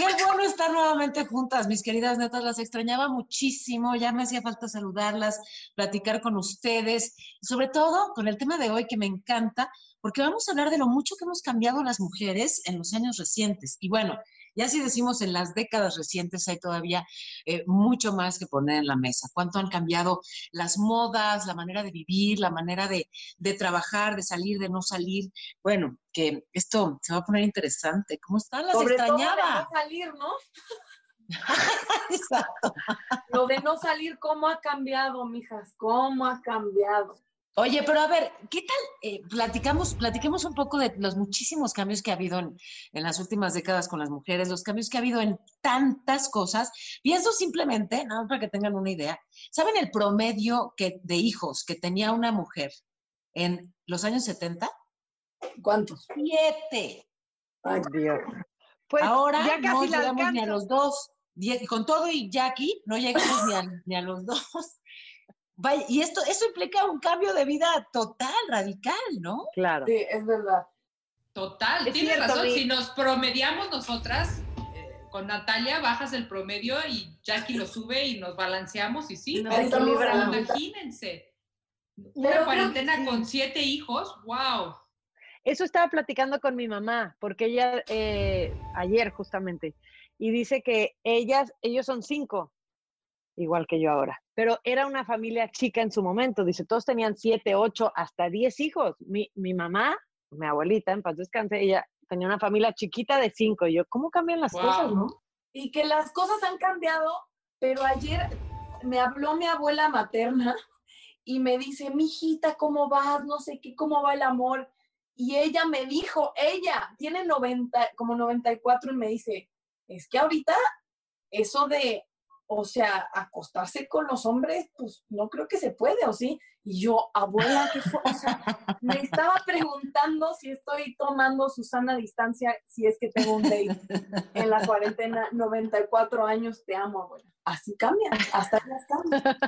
Qué bueno estar nuevamente juntas, mis queridas netas. Las extrañaba muchísimo. Ya me hacía falta saludarlas, platicar con ustedes, sobre todo con el tema de hoy que me encanta, porque vamos a hablar de lo mucho que hemos cambiado las mujeres en los años recientes. Y bueno, ya si decimos en las décadas recientes, hay todavía eh, mucho más que poner en la mesa. Cuánto han cambiado las modas, la manera de vivir, la manera de, de trabajar, de salir, de no salir. Bueno, que esto se va a poner interesante. ¿Cómo están? Las Sobre todo de extrañaba. no salir, ¿no? Exacto. Lo de no salir, ¿cómo ha cambiado, mijas? ¿Cómo ha cambiado? Oye, pero a ver, ¿qué tal? eh, platicamos, platiquemos un poco de los muchísimos cambios que ha habido en, en las últimas décadas con las mujeres, los cambios que ha habido en tantas cosas. Pienso simplemente, nada más para que tengan una idea, ¿saben el promedio que, de hijos que tenía una mujer en los años 70? ¿Cuántos? Siete. Ay, Dios. Pues Ahora ya no casi la llegamos ni a los dos. Con todo y Jackie, no llegamos ni, a, ni a los dos. Vaya, y esto, eso implica un cambio de vida total, radical, ¿no? Claro. Sí, es verdad. Total, Es tienes cierto, razón. Si nos promediamos nosotras, eh, con Natalia bajas el promedio y Jackie lo sube y nos balanceamos y sí, Nos pero imagínense. Una cuarentena sí. con siete hijos, wow. Eso estaba platicando con mi mamá, porque ella, eh, ayer justamente, y dice que ellas, ellos son cinco, igual que yo ahora, pero era una familia chica en su momento, dice, todos tenían siete, ocho, hasta diez hijos. Mi, mi mamá, mi abuelita, en paz descanse, ella tenía una familia chiquita de cinco, y yo, ¿cómo cambian las Wow. cosas, no? Y que las cosas han cambiado, pero ayer me habló mi abuela materna y me dice, mijita, ¿cómo vas? No sé qué, ¿cómo va el amor? Y ella me dijo, ella tiene 90, como 94 y me dice, es que ahorita eso de, o sea, acostarse con los hombres, pues no creo que se puede, ¿o sí? Y yo, abuela, ¿qué fue? O sea, me estaba preguntando si estoy tomando Susana a distancia, si es que tengo un date en la cuarentena, 94 años, te amo, abuela. Así cambia, hasta ya cambia.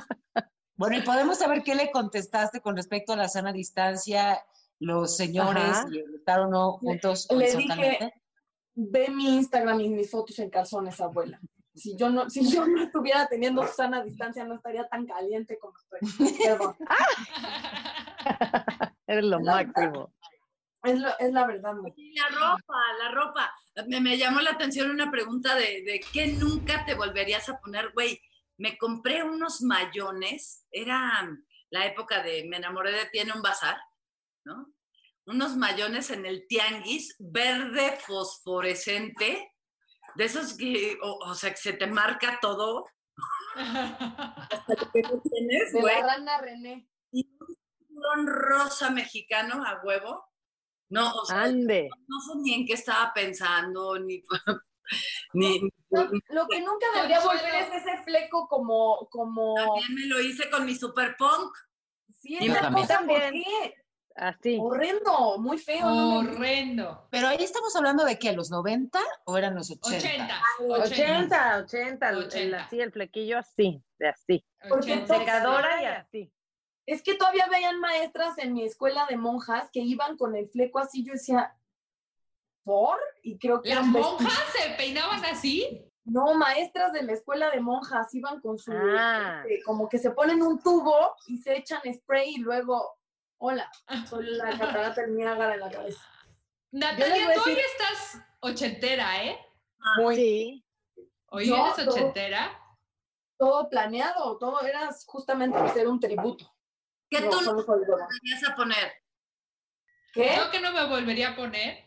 Bueno, y podemos saber qué le contestaste con respecto a la sana distancia, los señores, Ajá. y estar o no juntos Le dije, ve mi Instagram y mis fotos en calzones, abuela. Si yo no, si yo no estuviera teniendo Susana a distancia, no estaría tan caliente como estoy. Perdón. Eres lo La- máximo. Es, lo- es la verdad, güey. Y la ropa, la ropa. Me, me llamó la atención una pregunta de, de qué nunca te volverías a poner, güey. Me compré unos mayones, era la época de me enamoré de ti en un bazar, ¿no? Unos mayones en el tianguis, verde fosforescente, de esos que, o, o sea, que se te marca todo. Hasta lo que no tienes, De güey. la rana René. Y un cinturón rosa mexicano a huevo. No, o sea, Ande. no sé ni en qué estaba pensando, ni, ni No, lo que nunca debería volver es ese fleco como, como, también me lo hice con mi super punk. sí, Yo esa también. cosa, ¿por También. qué? Así. Horrendo, muy feo. no me- Horrendo. Pero ahí estamos hablando de que los 90 o eran los 80. 80. 80, 80, el- el, 80. así, el flequillo así, de así. Porque 80. Secadora y así. Es que todavía veían maestras en mi escuela de monjas que iban con el fleco así. Yo decía, ¿por? Y creo que ¿Las monjas se peinaban así? No, maestras de la escuela de monjas iban con su, Ah. este, como que se ponen un tubo y se echan spray y luego, hola, soy la catarata del Niágara en la cabeza. Natalia, tú hoy estás ochentera, ¿eh? Muy, Sí. Hoy Yo, eres ochentera. todo planeado, todo era justamente hacer un tributo. ¿Qué No, tú no vas a poner? ¿Qué? Yo que no me volvería a poner.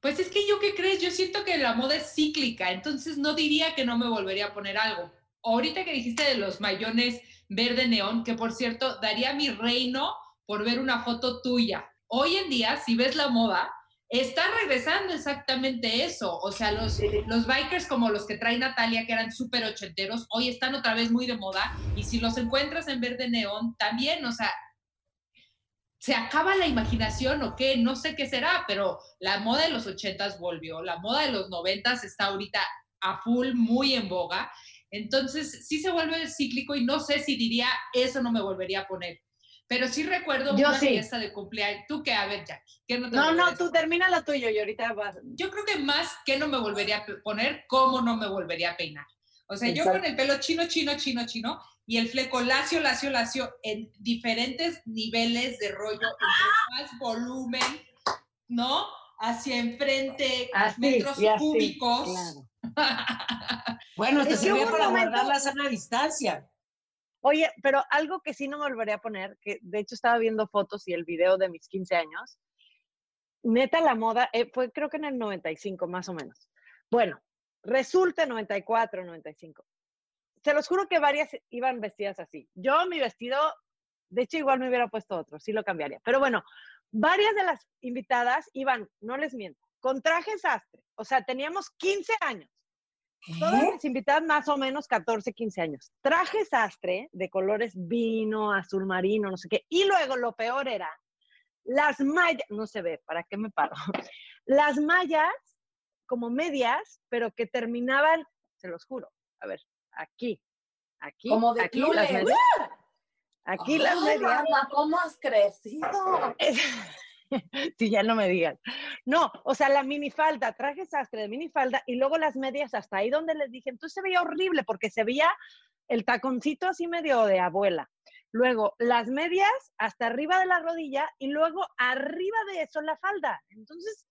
Pues es que yo, ¿qué crees? Yo siento que la moda es cíclica, entonces no diría que no me volvería a poner algo. Ahorita que dijiste de los mayones verde neón, que por cierto, daría mi reino por ver una foto tuya. Hoy en día, si ves la moda, está regresando exactamente eso. O sea, los, los bikers como los que trae Natalia, que eran súper ochenteros, hoy están otra vez muy de moda. Y si los encuentras en verde neón, también, o sea, se acaba la imaginación o qué, no sé qué será, pero la moda de los ochentas volvió, la moda de los noventas está ahorita a full, muy en boga. Entonces, sí se vuelve cíclico y no sé si diría, eso no me volvería a poner. Pero sí recuerdo Yo una sí. fiesta de cumpleaños. ¿Tú qué? A ver, Jackie, ¿qué no te No, tú termina lo tuyo y ahorita vas. Yo creo que más que no me volvería a poner, cómo no me volvería a peinar. O sea, yo con el pelo chino, chino, chino, chino y el fleco lacio, lacio, lacio en diferentes niveles de rollo, entre más volumen, ¿no? Hacia enfrente, Así, metros así, cúbicos. claro. Bueno, te un para momento- guardar la sana distancia. Oye, pero algo que sí no me volvería a poner, que de hecho estaba viendo fotos y el video de mis 15 años, neta la moda, eh, fue creo que en el 95 más o menos. Bueno, resulta 94, 95. Se los juro que varias iban vestidas así. Yo mi vestido, de hecho igual me hubiera puesto otro, sí lo cambiaría. Pero bueno, varias de las invitadas iban, no les miento, con traje sastre. O sea, teníamos 15 años. Todas mis invitadas más o menos 14, 15 años. Traje sastre de colores vino, azul marino, no sé qué. Y luego lo peor era las mallas, no se ve, ¿para qué me paro? Las mallas como medias, pero que terminaban, se los juro, a ver, aquí, aquí, Como de aquí las medias. Aquí las medias. ¿cómo has crecido? Sí, ya no me digas. No, o sea, la minifalda, traje sastre de minifalda y luego las medias hasta ahí donde les dije. Entonces se veía horrible porque se veía el taconcito así medio de abuela. Luego las medias hasta arriba de la rodilla y luego arriba de eso la falda. Entonces,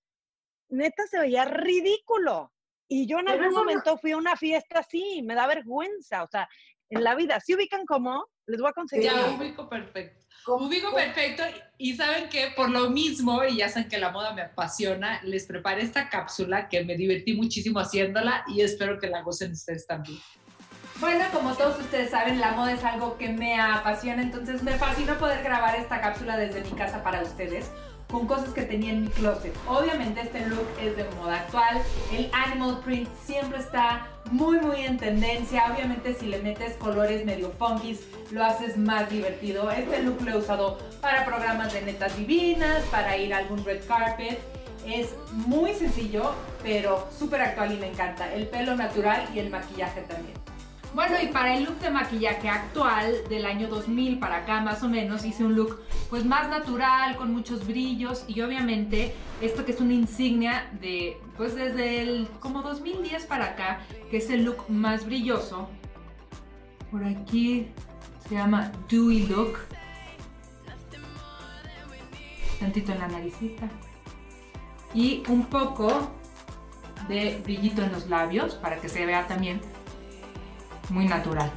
neta se veía ridículo. Y yo en algún momento fui a una fiesta así, me da vergüenza. O sea, en la vida, si ubican cómo, les voy a conseguir. Ya una. ubico perfecto. ¿Cómo- Ubico perfecto y saben que por lo mismo, y ya saben que la moda me apasiona, les preparé esta cápsula que me divertí muchísimo haciéndola y espero que la gocen ustedes también. Bueno, como todos ustedes saben, la moda es algo que me apasiona, entonces me fascina poder grabar esta cápsula desde mi casa para ustedes con cosas que tenía en mi closet. Obviamente este look es de moda actual, el animal print siempre está muy muy en tendencia, obviamente si le metes colores medio funky lo haces más divertido. Este look lo he usado para programas de netas divinas, para ir a algún red carpet. Es muy sencillo, pero súper actual y me encanta. El pelo natural y el maquillaje también. Bueno, y para el look de maquillaje actual del año 2000 para acá más o menos hice un look pues más natural, con muchos brillos y obviamente esto que es una insignia de pues desde el como 2010 para acá, que es el look más brilloso. Por aquí se llama Dewy Look. Tantito en la naricita. Y un poco de brillito en los labios para que se vea también muy natural.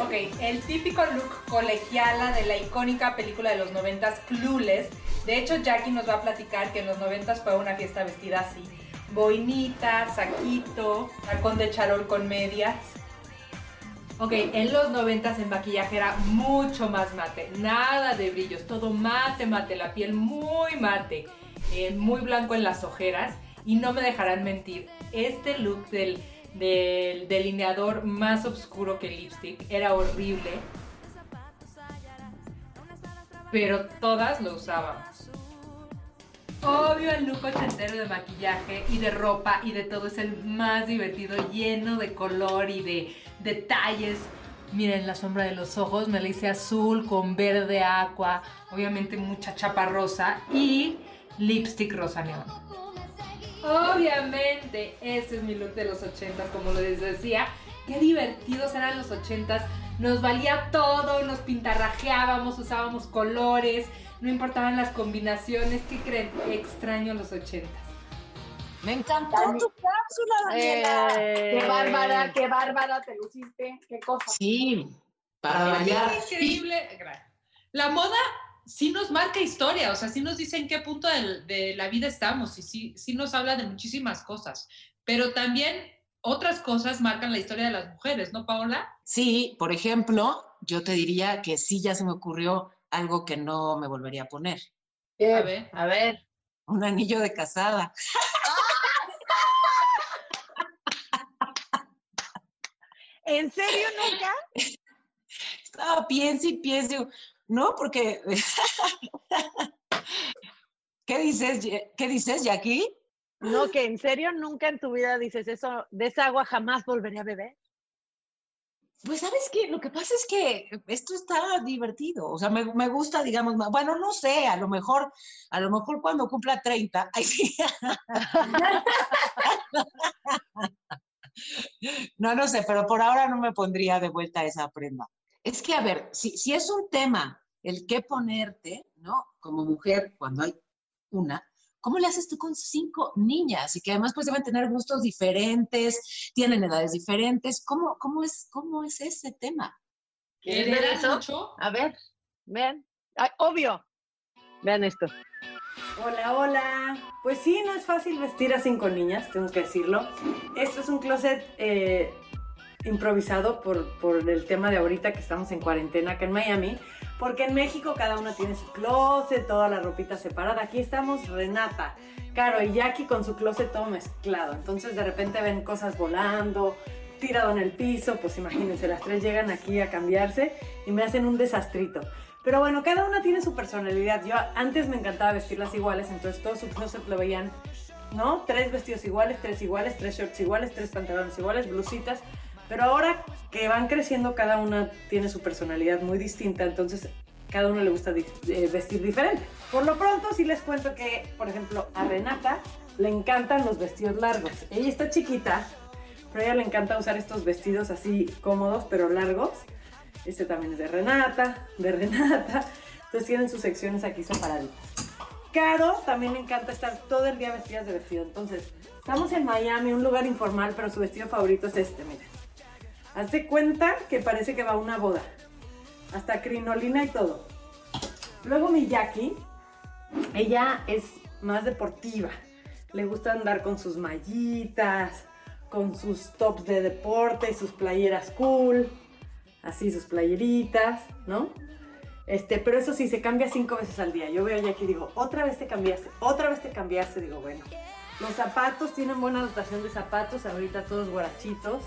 Ok, el típico look colegiala de la icónica película de los noventas Clueless. De hecho, Jackie nos va a platicar que en los noventas fue una fiesta vestida así. Boinita, saquito, tacón de charol con medias. Ok, en los noventas el maquillaje era mucho más mate, nada de brillos, todo mate, mate, la piel muy mate, muy blanco en las ojeras y no me dejarán mentir, este look del, del delineador más oscuro que el lipstick era horrible, pero todas lo usábamos. Obvio el look ochentero de maquillaje y de ropa y de todo es el más divertido, lleno de color y de detalles. Miren la sombra de los ojos, me la hice azul con verde aqua, obviamente mucha chapa rosa y lipstick rosa neón. Obviamente, este es mi look de los 80, como les decía. Qué divertidos eran los 80. Nos valía todo, nos pintarrajeábamos, usábamos colores, no importaban las combinaciones. ¿Qué creen? Extraño los 80. Me encantó tu cápsula, Daniela. Eh, Qué bárbara, qué bárbara te luciste, qué cosa. Sí, para variar. Increíble. La moda sí nos marca historia, o sea, sí nos dice en qué punto del- de, la vida estamos y sí, sí nos habla de muchísimas cosas, pero también otras cosas marcan la historia de las mujeres, ¿no, Paola? Sí, por ejemplo, yo te diría que sí ya se me ocurrió algo que no me volvería a poner. A ver. A ver. Un anillo de casada. ¿En serio nunca? Estaba piense y piense. No, porque. ¿Qué dices, ¿Qué dices, Jackie? No, que en serio nunca en tu vida dices eso, de esa agua jamás volveré a beber. Pues, ¿sabes qué? Lo que pasa es que esto está divertido. O sea, me, me gusta, digamos, bueno, no sé, a lo mejor, a lo mejor cuando cumpla 30, ay, sí. No, no sé, pero por ahora no me pondría de vuelta esa prenda. Es que, a ver, si, si es un tema el qué ponerte, ¿no? Como mujer, cuando hay una, ¿cómo le haces tú con cinco niñas? Y que además pues deben tener gustos diferentes, tienen edades diferentes. ¿Cómo, cómo, es, cómo es ese tema? ¿Quieres ver ¿Heredan eso? mucho? A ver, vean. Ay, obvio. Vean esto. Hola, hola. Pues sí, no es fácil vestir a cinco niñas, tengo que decirlo. Esto es un closet eh, improvisado por, por el tema de ahorita que estamos en cuarentena acá en Miami, porque en México cada una tiene su closet, toda la ropita separada. Aquí estamos Renata, Caro y Jackie con su closet todo mezclado. Entonces de repente ven cosas volando, tirado en el piso, pues imagínense, las tres llegan aquí a cambiarse y me hacen un desastrito. Pero bueno, cada una tiene su personalidad. Yo antes me encantaba vestirlas iguales, entonces todo su closet lo veían, ¿no? Tres vestidos iguales, tres iguales, tres shorts iguales, tres pantalones iguales, blusitas. Pero ahora que van creciendo, cada una tiene su personalidad muy distinta, entonces cada uno le gusta eh, vestir diferente. Por lo pronto sí les cuento que, por ejemplo, a Renata le encantan los vestidos largos. Ella está chiquita, pero a ella le encanta usar estos vestidos así cómodos, pero largos. Este también es de Renata, de Renata. Entonces tienen sus secciones aquí separaditas. Caro también le encanta estar todo el día vestidas de vestido. Entonces, estamos en Miami, un lugar informal, pero su vestido favorito es este, miren. Hazte cuenta que parece que va a una boda. Hasta crinolina y todo. Luego mi Jackie, ella es más deportiva. Le gusta andar con sus mallitas, con sus tops de deporte sus playeras cool. Así sus playeritas, ¿no? Este, pero eso sí, se cambia cinco veces al día. Yo veo a Jackie y digo, otra vez te cambiaste, otra vez te cambiaste. Digo, bueno. Los zapatos tienen buena dotación de zapatos, ahorita todos guarachitos.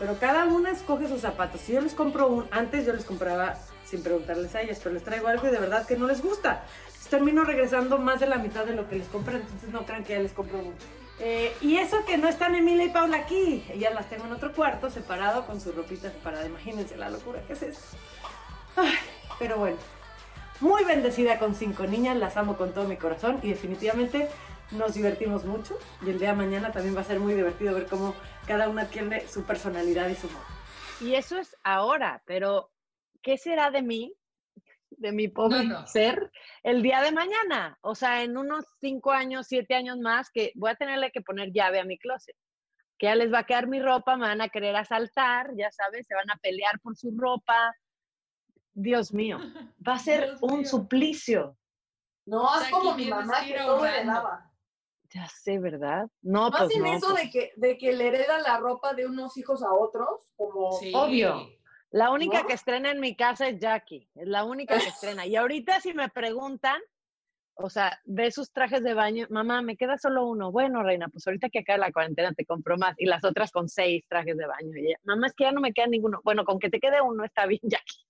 Pero cada una escoge sus zapatos. Si yo les compro un, antes yo les compraba sin preguntarles a ellas, pero les traigo algo y de verdad que no les gusta. Entonces termino regresando más de la mitad de lo que les compré, entonces no crean que ya les compro mucho. Eh, y eso que no están Emilia y Paula aquí, ellas las tengo en otro cuarto separado con su ropita separada. Imagínense la locura que es eso. Pero bueno, muy bendecida con cinco niñas, las amo con todo mi corazón y definitivamente nos divertimos mucho. Y el día de mañana también va a ser muy divertido ver cómo cada una tiene su personalidad y su modo. Y eso es ahora, pero ¿qué será de mí, de mi pobre No, no. ser, el día de mañana? O sea, en unos cinco años, siete años más, que voy a tenerle que poner llave a mi closet. Que ya les va a quedar mi ropa, me van a querer asaltar, ya sabes, se van a pelear por su ropa. Dios mío, va a ser Dios un mío. suplicio. No, Jackie, como mi mamá que todo ahorrando. heredaba. Ya sé, ¿verdad? ¿No No, pues hacen no. eso pues, de, que, de que le heredan la ropa de unos hijos a otros? Como, Sí. Obvio. La única ¿No? que estrena en mi casa es Jackie, es la única que estrena. Y ahorita si me preguntan, o sea, de sus trajes de baño, mamá, me queda solo uno. Bueno, reina, pues ahorita que acabe la cuarentena te compro más. Y las otras con seis trajes de baño. Y ella, mamá, es que ya no me queda ninguno. Bueno, con que te quede uno está bien, Jackie.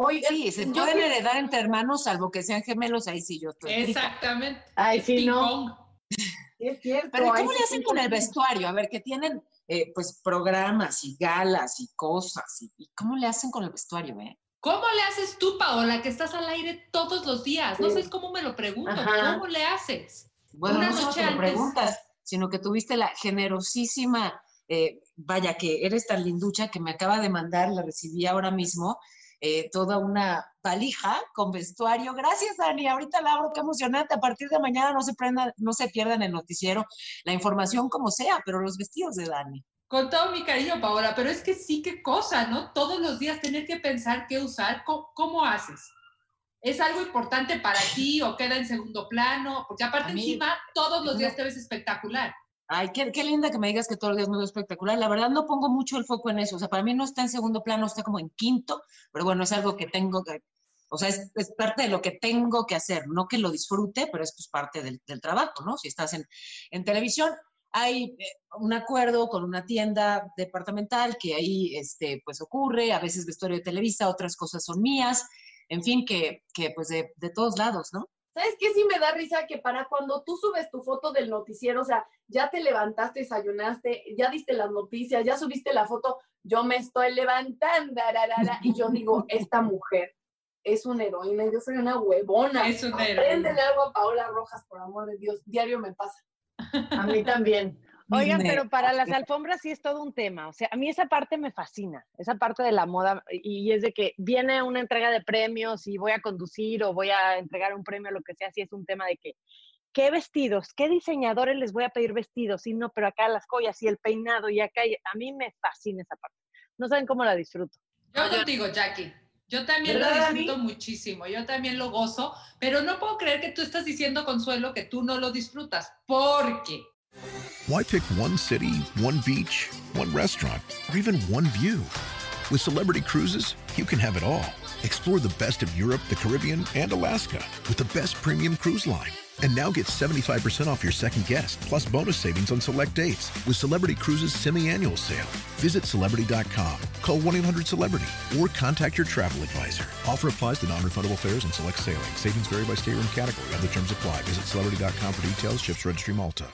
Oigan, Sí, se yo pueden que- heredar entre hermanos, salvo que sean gemelos, ahí sí yo estoy. Exactamente. Ay, Es sí, ping no. es cierto. Pero ¿y ahí cómo le hacen con el vestuario? A ver, que tienen, eh, pues programas y galas y cosas. Y, y cómo le hacen con el vestuario, eh? ¿Cómo le haces tú, Paola, que estás al aire todos los días? No sabes cómo me lo pregunto. Ajá. ¿Cómo le haces? Bueno, Una no solo noche te lo antes. preguntas, sino que tuviste la generosísima, eh, vaya, que eres tan linducha que me acaba de mandar, la recibí ahora mismo, eh, toda una valija con vestuario. Gracias, Dani. Ahorita la abro, qué emocionante. A partir de mañana no se, no se pierdan el noticiero, la información como sea, pero los vestidos de Dani. Con todo mi cariño, Paola, pero es que sí, qué cosa, ¿no? Todos los días tener que pensar qué usar, ¿cómo, cómo haces? ¿Es algo importante para ti o queda en segundo plano? Porque aparte mí- encima, todos los no. días te ves espectacular. Ay, qué, qué linda que me digas que todos los días me veo espectacular. La verdad no pongo mucho el foco en eso. O sea, para mí no está en segundo plano, está como en quinto, pero bueno, es algo que tengo que, o sea, es, parte de lo que tengo que hacer. No que lo disfrute, pero es pues parte del, del trabajo, ¿no? Si estás en, en televisión, hay eh, un acuerdo con una tienda departamental que ahí, este, pues ocurre, a veces vestuario de Televisa, otras cosas son mías, en fin, que, que pues de, de todos lados, ¿no? ¿Sabes qué? Sí me da risa que para cuando tú subes tu foto del noticiero, o sea, ya te levantaste, desayunaste, ya diste las noticias, ya subiste la foto, yo me estoy levantando, ararara, y yo digo, esta mujer es una heroína, y yo soy una huevona. Es una Apréndele heroína. algo a Paola Rojas, por amor de Dios, diario me pasa. A mí también. Oigan, Me- pero para las alfombras sí es todo un tema. O sea, a mí esa parte me fascina, esa parte de la moda. Y es de que viene una entrega de premios y voy a conducir o voy a entregar un premio, lo que sea, sí es un tema de que, ¿qué vestidos? ¿Qué diseñadores les voy a pedir vestidos? Sí, no, pero acá las joyas y el peinado y acá. y- A mí me fascina esa parte. No saben cómo la disfruto. Yo contigo, Jackie. Yo también lo disfruto muchísimo, yo también lo gozo, pero no puedo creer que tú estás diciendo, Consuelo, que tú no lo disfrutas, porque Why pick one city, one beach, one restaurant, or even one view? With Celebrity Cruises, you can have it all. Explore the best of Europe, the Caribbean, and Alaska with the best premium cruise line. And now get 75% off your second guest, plus bonus savings on select dates with Celebrity Cruises semi-annual sale. Visit Celebrity.com, call 1-800-CELEBRITY, or contact your travel advisor. Offer applies to non-refundable fares and select sailing. Savings vary by state and category. Other terms apply. Visit Celebrity.com for details. Ships Registry Malta.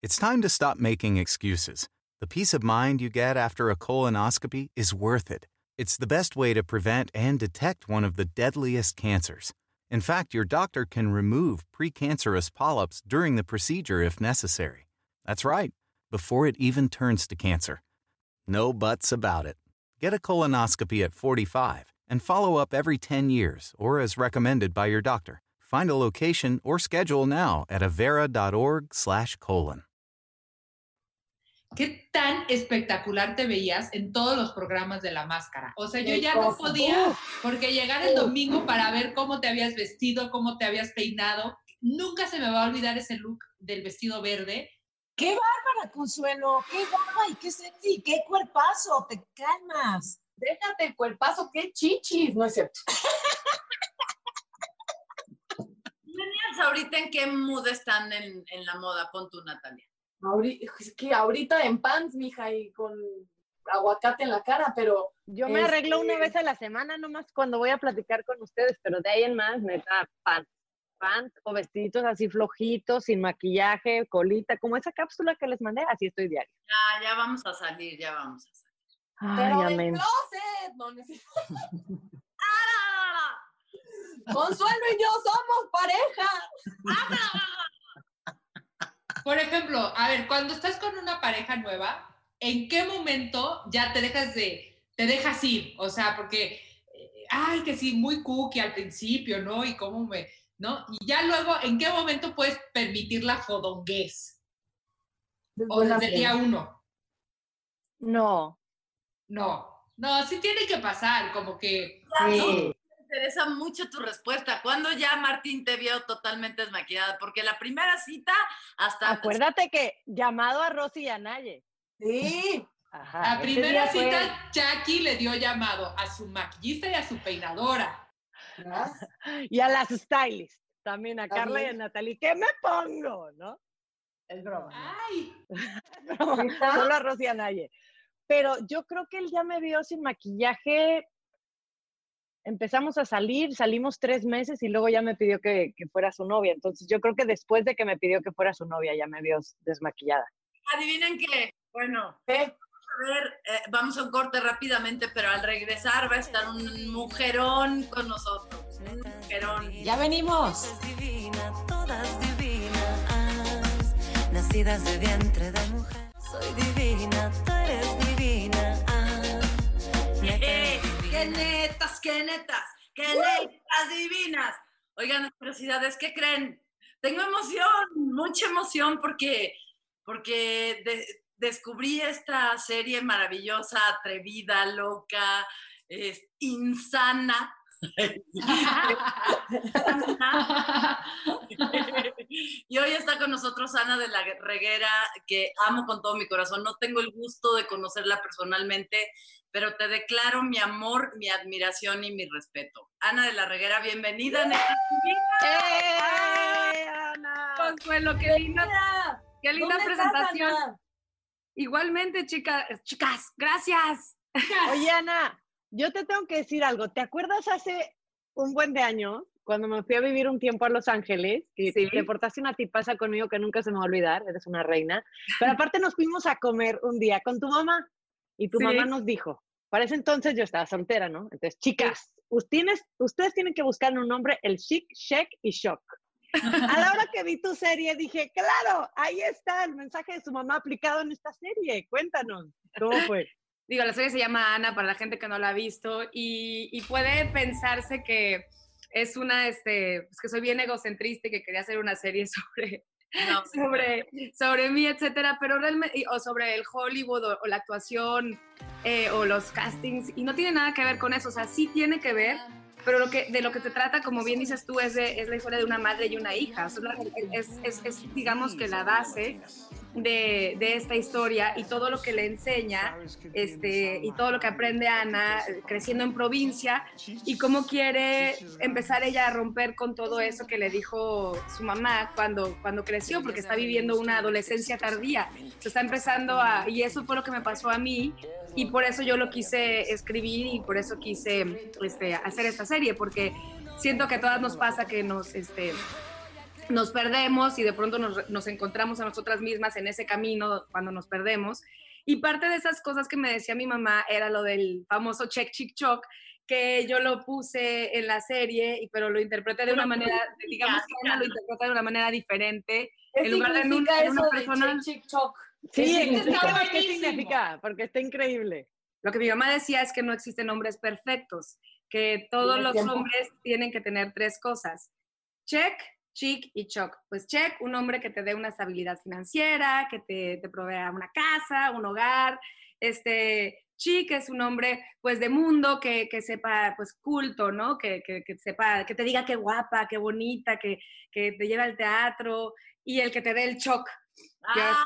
It's time to stop making excuses. The peace of mind you get after a colonoscopy is worth it. It's the best way to prevent and detect one of the deadliest cancers. In fact, your doctor can remove precancerous polyps during the procedure if necessary. That's right, before it even turns to cancer. No buts about it. Get a colonoscopy at 45 and follow up every 10 years or as recommended by your doctor. Find a location or schedule now at avera.org/colon. qué tan espectacular te veías en todos los programas de la máscara. O sea, yo ya no podía, porque llegar el domingo para ver cómo te habías vestido, cómo te habías peinado, nunca se me va a olvidar ese look del vestido verde. ¡Qué bárbara, Consuelo! ¡Qué guapa y qué sexy! ¡Qué cuerpazo! ¡Te calmas! Déjate el cuerpazo, qué chichis, ¿no es cierto? Ahorita en qué mood están en, en la moda, pon tu Natalia. Es que ahorita en pants, mija, y con aguacate en la cara, pero Yo me arreglo una Este- vez a la semana nomás cuando voy a platicar con ustedes, pero de ahí en más, neta, pants. Pants o vestiditos así flojitos, sin maquillaje, colita, como esa cápsula que les mandé, así estoy diario. Ya, ya vamos a salir, ya vamos a salir. Ay, pero amén. closet, no necesito. ¡Ah! Consuelo y yo somos pareja. Por ejemplo, a ver, cuando estás con una pareja nueva, ¿en qué momento ya te dejas de, te dejas ir? O sea, porque, eh, ay, que sí, muy cookie al principio, ¿no? Y cómo me, ¿no? Y ya luego, ¿en qué momento puedes permitir la fodonguez? O desde el día uno. No. No, no, sí tiene que pasar, como que, Sí. Interesa mucho tu respuesta. ¿Cuándo ya Martín te vio totalmente desmaquillada? Porque la primera cita hasta... Acuérdate que llamado a Rosy y a Naye. Sí. Ajá, la primera día fue- cita, Jackie le dio llamado a su maquillista y a su peinadora. ¿verdad? Y a las stylists, también a Carla y a. Natalie. ¿Qué me pongo? ¿No? Es broma. Ay, No, solo a Rosy y a Naye. Pero yo creo que él ya me vio sin maquillaje. Empezamos a salir, salimos tres meses y luego ya me pidió que, que fuera su novia. Entonces yo creo que después de que me pidió que fuera su novia ya me vio desmaquillada. Adivinen qué. Bueno, ¿Qué? a ver, eh, vamos a un corte rápidamente, pero al regresar va a estar un mujerón con nosotros. Un mujerón. Ya venimos. Todas divinas, nacidas de vientre de mujer. Soy divina, tú eres divina. ¡Qué netas, qué netas! ¡Qué netas divinas! Oigan, curiosidades, ¿qué creen? Tengo emoción, mucha emoción porque, porque de- descubrí esta serie maravillosa, atrevida, loca, es, insana. y hoy está con nosotros Ana de la Reguera, que amo con todo mi corazón. No tengo el gusto de conocerla personalmente, pero te declaro mi amor, mi admiración y mi respeto. Ana de la Reguera, bienvenida. neta. ¡Eh, Ana! Consuelo, qué linda, qué linda ¿dónde estás, presentación. Ana? Igualmente, chicas, chicas, gracias. Oye, Ana, yo te tengo que decir algo. ¿Te acuerdas hace un buen de años, cuando me fui a vivir un tiempo a Los Ángeles, que Sí. te portaste una tipaza conmigo que nunca se me va a olvidar, eres una reina, pero aparte nos fuimos a comer un día con tu mamá y tu Sí. mamá nos dijo, para ese entonces yo estaba soltera, ¿no? Entonces, chicas, ustedes, ustedes tienen que buscar un nombre el chic, check y shock. A la hora que vi tu serie dije, claro, ahí está el mensaje de su mamá aplicado en esta serie. Cuéntanos, ¿cómo fue? Digo, la serie se llama Ana para la gente que no la ha visto y, y puede pensarse que es una, este, pues que soy bien egocentrista y que quería hacer una serie sobre, No, sobre, sobre mí, etcétera, pero realmente, o sobre el Hollywood o, o la actuación eh, o los castings, y no tiene nada que ver con eso, o sea, sí tiene que ver, pero lo que, de lo que te trata, como bien dices tú, es, de- es la historia de una madre y una hija, o sea, es, es- es, digamos que la base de, esta historia y todo lo que le enseña este, y todo lo que aprende Ana creciendo en provincia y cómo quiere empezar ella a romper con todo eso que le dijo su mamá cuando, cuando creció, porque está viviendo una adolescencia tardía. Se está empezando a, y eso fue lo que me pasó a mí y por eso yo lo quise escribir y por eso quise este, hacer esta serie, porque siento que a todas nos pasa que nos... Este, nos perdemos y de pronto nos, nos encontramos a nosotras mismas en ese camino cuando nos perdemos. Y parte de esas cosas que me decía mi mamá era lo del famoso check, chick, choc, que yo lo puse en la serie, pero lo interpreté de una manera, digamos que Ana lo interpreta de una manera diferente. ¿Qué En lugar de en un- significa en una eso de persona- chick, chick, choc? Sí, está qué significa, porque está increíble. Lo que mi mamá decía es que no existen hombres perfectos, que todos los tiempo. hombres tienen que tener tres cosas. Check, chic y choc. Pues check, un hombre que te dé una estabilidad financiera, que te, te provea una casa, un hogar. Este, chic es un hombre pues de mundo, que, que sepa pues culto, ¿no? Que, que, sepa, que te diga qué guapa, qué bonita, que, que te lleve al teatro. Y el que te dé el choc, que es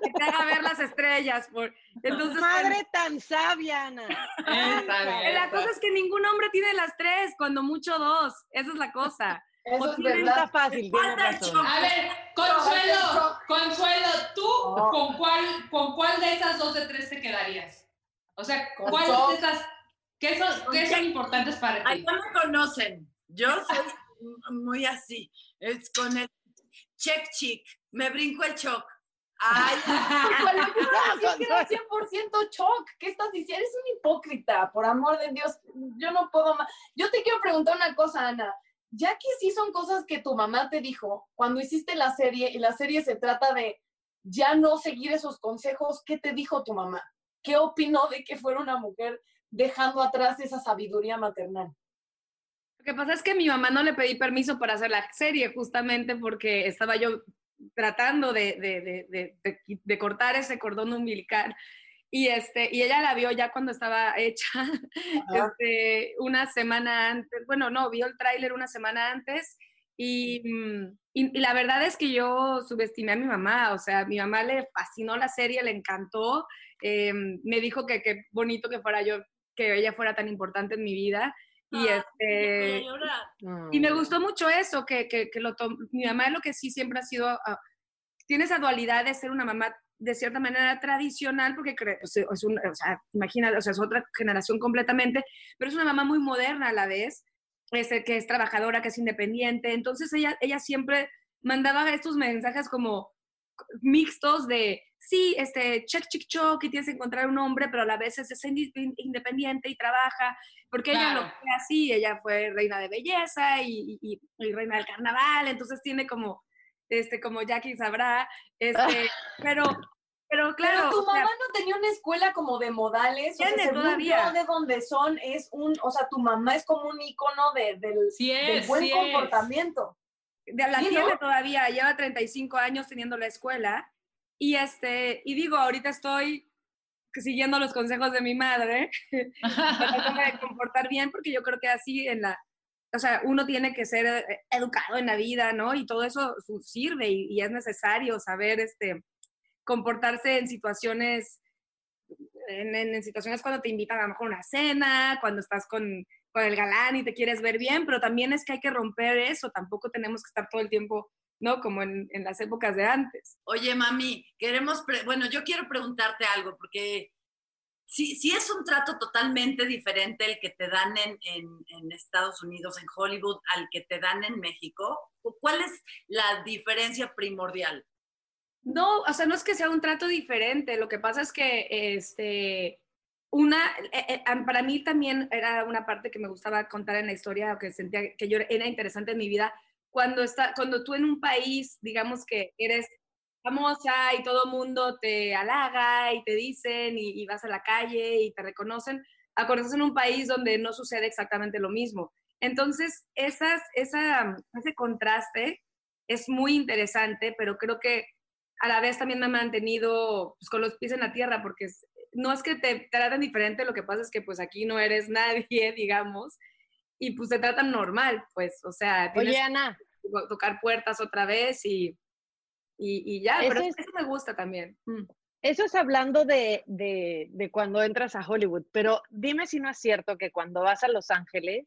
que, te haga ver las estrellas. Por, entonces, Madre tan sabia, Ana. eh, La cosa es que ningún hombre tiene las tres, cuando mucho dos. Esa es la cosa. Eso es verdad. está fácil, razón. A ver, Consuelo, Consuelo, ¿tú No. con cuál, con cuál de esas dos de tres te quedarías? O sea, Con ¿cuál Choc. de esas, qué son, qué son importantes para Ay, ti? ya me conocen. Yo soy muy así. Es con el check chick. Me brinco el choc. Ay, yo que era 100% choc. ¿Qué estás diciendo? Eres un hipócrita, por amor de Dios. Yo no puedo más. Yo te quiero preguntar una cosa, Ana. Ya que sí son cosas que tu mamá te dijo cuando hiciste la serie y la serie se trata de ya no seguir esos consejos, ¿qué te dijo tu mamá? ¿Qué opinó de que fuera una mujer dejando atrás esa sabiduría maternal? Lo que pasa es que a mi mamá no le pedí permiso para hacer la serie, justamente porque estaba yo tratando de, de- de- de- cortar ese cordón umbilical. Y, este, y ella la vio ya cuando estaba hecha, este, una semana antes, bueno, no, vio el tráiler una semana antes y, mm, y- y la verdad es que yo subestimé a mi mamá, o sea, a mi mamá le fascinó la serie, le encantó, eh, me dijo que qué bonito que fuera yo, que ella fuera tan importante en mi vida. Y, Ay, este, y me gustó mucho eso, que, que, que lo mi mamá lo que sí siempre ha sido, ah, tiene esa dualidad de ser una mamá de cierta manera tradicional, porque es un, o sea, imagínate, o sea, es otra generación completamente, pero es una mamá muy moderna a la vez, este, que es trabajadora, que es independiente, entonces ella, ella siempre mandaba estos mensajes como, mixtos de, sí, este, check, check, choc, y tienes que encontrar un hombre, pero a la vez es, independiente y trabaá, porque ella lo fue así, ella fue reina de belleza y, y- y reina del carnaval, entonces tiene como, este, como Jackie sabrá, este, pero, pero claro. Pero tu o sea, mamá no tenía una escuela como de modales. o sea, todavía. de donde son, es un, o sea, tu mamá es como un icono de, del, Sí del es, buen sí comportamiento. de la Sí, tiene ¿no? todavía, lleva 35 años teniendo la escuela y este, y digo, ahorita estoy siguiendo los consejos de mi madre, de comportar bien porque yo creo que así en la, o sea, uno tiene que ser eh, educado en la vida, ¿no? Y todo eso sirve y, es necesario saber, este, comportarse en situaciones, en, situaciones cuando te invitan a lo mejor una cena, cuando estás con, con el galán y te quieres ver bien, pero también es que hay que romper eso, tampoco tenemos que estar todo el tiempo, ¿no? Como en, en las épocas de antes. Oye, mami, queremos, bueno, yo quiero preguntarte algo, porque si, si es un trato totalmente diferente el que te dan en, en, en Estados Unidos, en Hollywood, al que te dan en México, ¿cuál es la diferencia primordial? No, o sea, no es que sea un trato diferente, lo que pasa es que, este, una, eh, eh, para mí también era una parte que me gustaba contar en la historia, que sentía que yo era interesante en mi vida, cuando, está, cuando tú en un país, digamos que eres famosa y todo mundo te halaga y te dicen y, y vas a la calle y te reconocen, a en un país donde no sucede exactamente lo mismo. Entonces, esas, esa, ese contraste es muy interesante, pero creo que a la vez también me ha mantenido pues, con los pies en la tierra, porque no es que te traten diferente, lo que pasa es que pues aquí no eres nadie, digamos, y pues te tratan normal, pues, o sea, tienes Oye, Ana, tocar puertas otra vez y, y, y ya, pero Eso eso, es- me gusta también. Mm. eso es hablando de, de, de cuando entras a Hollywood, pero dime si no es cierto que cuando vas a Los Ángeles,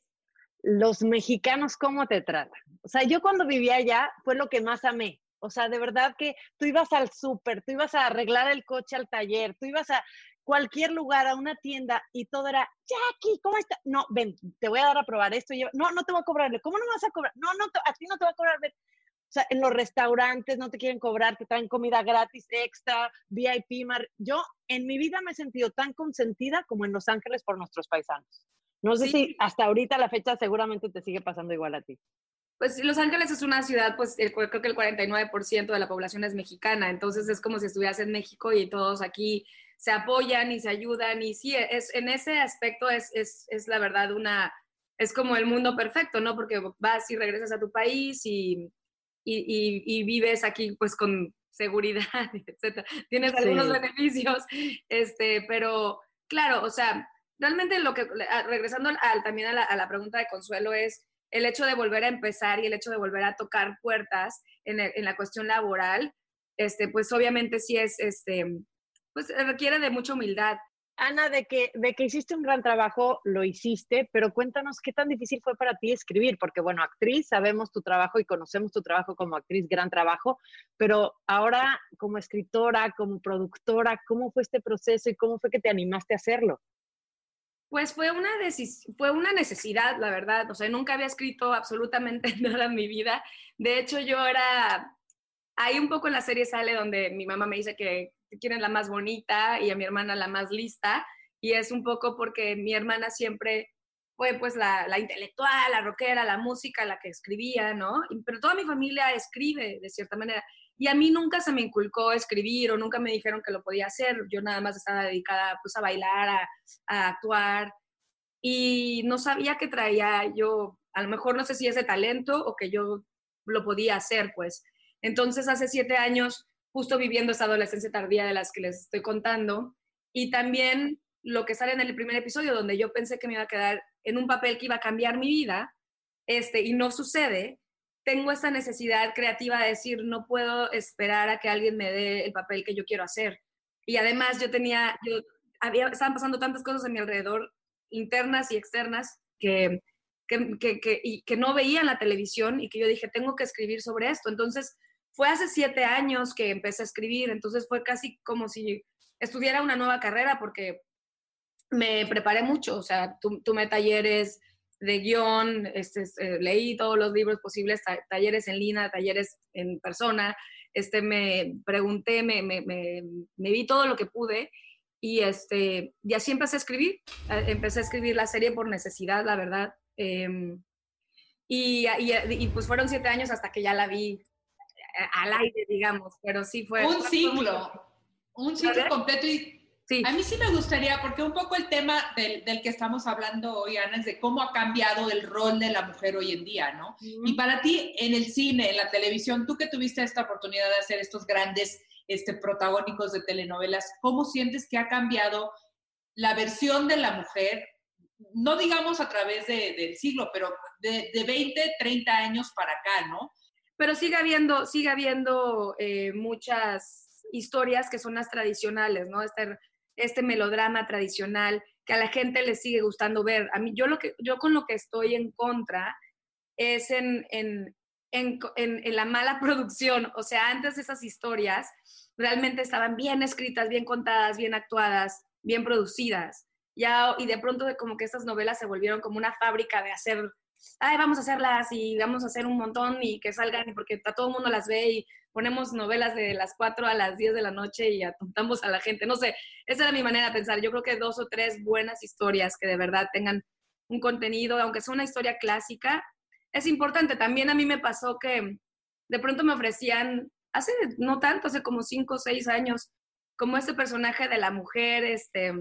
los mexicanos, ¿cómo te tratan? O sea, yo cuando vivía allá fue lo que más amé. O sea, de verdad que tú ibas al súper, tú ibas a arreglar el coche al taller, tú ibas a cualquier lugar, a una tienda y todo era, Jackie, ¿cómo está? No, ven, te voy a dar a probar esto. lleva- No, no te voy a cobrar. ¿Cómo no me vas a cobrar? No, no, te- a ti no te voy a cobrar. ven. O sea, en los restaurantes no te quieren cobrar, te traen comida gratis, extra, VIP. mar- Yo en mi vida me he sentido tan consentida como en Los Ángeles por nuestros paisanos. No sé Sí. si hasta ahorita la fecha seguramente te sigue pasando igual a ti. Pues Los Ángeles es una ciudad, pues el- creo que el 49% de la población es mexicana, entonces es como si estuvieras en México y todos aquí se apoyan y se ayudan y sí, es, en ese aspecto es, es, es la verdad una, es como el mundo perfecto, ¿no? Porque vas y regresas a tu país y, y, y- y vives aquí pues con seguridad, etcétera. Tienes algunos beneficios, este, pero claro, o sea, realmente lo que, regresando al, también a la, a la pregunta de Consuelo es el hecho de volver a empezar y el hecho de volver a tocar puertas en, el- en la cuestión laboral, este, pues obviamente sí es, este, pues requiere de mucha humildad. Ana, de que, de que hiciste un gran trabajo, lo hiciste, pero cuéntanos qué tan difícil fue para ti escribir, porque bueno, actriz, sabemos tu trabajo y conocemos tu trabajo como actriz, gran trabajo, pero ahora como escritora, como productora, ¿cómo fue este proceso y cómo fue que te animaste a hacerlo? Pues fue una, fue una necesidad, la verdad. O sea, nunca había escrito absolutamente nada en mi vida. De hecho, yo era... Ahí un poco en la serie sale donde mi mamá me dice que quién es la más bonita y a mi hermana la más lista. Y es un poco porque mi hermana siempre fue pues la, la intelectual, la rockera, la música, la que escribía, ¿no? Pero toda mi familia escribe de cierta manera. Y a mí nunca se me inculcó escribir o nunca me dijeron que lo podía hacer. Yo nada más estaba dedicada pues a bailar, a, a actuar y no sabía que traía yo, a lo mejor no sé si ese talento o que yo lo podía hacer, pues. Entonces, hace siete años, justo viviendo esa adolescencia tardía de las que les estoy contando, y también lo que sale en el primer episodio, donde yo pensé que me iba a quedar en un papel que iba a cambiar mi vida, este, y no sucede, tengo esa necesidad creativa de decir, no puedo esperar a que alguien me dé el papel que yo quiero hacer. Y además yo tenía, yo había, estaban pasando tantas cosas a mi alrededor, internas y externas, que, que, que, que, que no veía en la televisión y que yo dije, tengo que escribir sobre esto. Entonces, fue hace siete años que empecé a escribir, entonces fue casi como si estudiara una nueva carrera porque me preparé mucho, o sea, tu- tomé talleres de guion, este, eh, leí todos los libros posibles, ta- talleres en línea, talleres en persona, este, me pregunté, me, me, me, me vi todo lo que pude y, este, así empecé a escribir. Eh, Empecé a escribir la serie por necesidad, la verdad. Em, y, y, pues fueron siete años hasta que ya la vi al aire, digamos, pero sí fue... un ciclo, un ciclo completo y Sí. a mí sí me gustaría, porque un poco el tema del, del que estamos hablando hoy, Ana, es de cómo ha cambiado el rol de la mujer hoy en día, ¿no? Y para ti, en el cine, en la televisión, tú que tuviste esta oportunidad de hacer estos grandes este, protagónicos de telenovelas, ¿cómo sientes que ha cambiado la versión de la mujer, no digamos a través de- del siglo, pero de, de 20, 30 años para acá, ¿no? Pero sigue habiendo, eh, muchas historias que son las tradicionales, ¿no? Este, este melodrama tradicional que a la gente le sigue gustando ver. A mí, yo, lo que, yo con lo que estoy en contra es en, en, en, en- la mala producción. O sea, antes esas historias realmente estaban bien escritas, bien contadas, bien actuadas, bien producidas. Ya, y de pronto como que estas novelas se volvieron como una fábrica de hacer ay, vamos a hacerlas y vamos a hacer un montón y que salgan, porque a todo el mundo las ve y ponemos novelas de las 4 a las 10 de la noche y atontamos a la gente. No sé, esa era mi manera de pensar. Yo creo que dos o tres buenas historias que de verdad tengan un contenido, aunque sea una historia clásica, es importante. También a mí me pasó que de pronto me ofrecían, hace no tanto, hace como 5 o 6 años, como este personaje de la mujer, este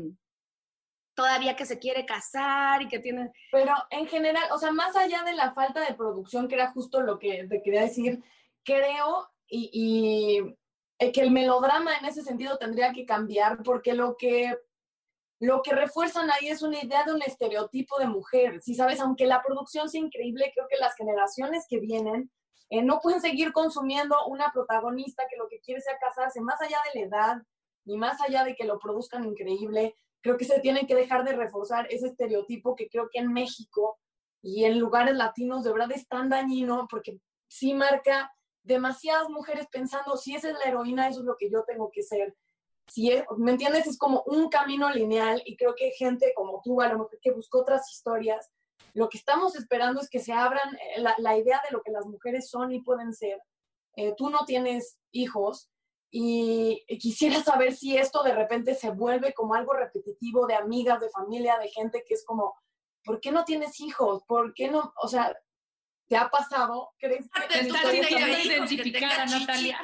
todavía que se quiere casar y que tiene Pero en general, o sea, más allá de la falta de producción, que era justo lo que te quería decir, creo y, y, eh, que el melodrama en ese sentido tendría que cambiar porque lo que, lo que refuerzan ahí es una idea de un estereotipo de mujer. Si sabes, aunque la producción sea increíble, creo que las generaciones que vienen eh, no pueden seguir consumiendo una protagonista que lo que quiere sea casarse, más allá de la edad y más allá de que lo produzcan increíble creo que se tiene que dejar de reforzar ese estereotipo que creo que en México y en lugares latinos de verdad es tan dañino porque sí marca demasiadas mujeres pensando, si esa es la heroína, eso es lo que yo tengo que ser. Si es, ¿Me entiendes? Es como un camino lineal y creo que gente como tú, a lo mejor que buscó otras historias, lo que estamos esperando es que se abran eh, la, la idea de lo que las mujeres son y pueden ser. Eh, tú no tienes hijos, y quisiera saber si esto de repente se vuelve como algo repetitivo de amigas, de familia, de gente que es como, ¿por qué no tienes hijos? ¿Por qué no? O sea, ¿te ha pasado? ¿Crees que Te estás identificada, Natalia.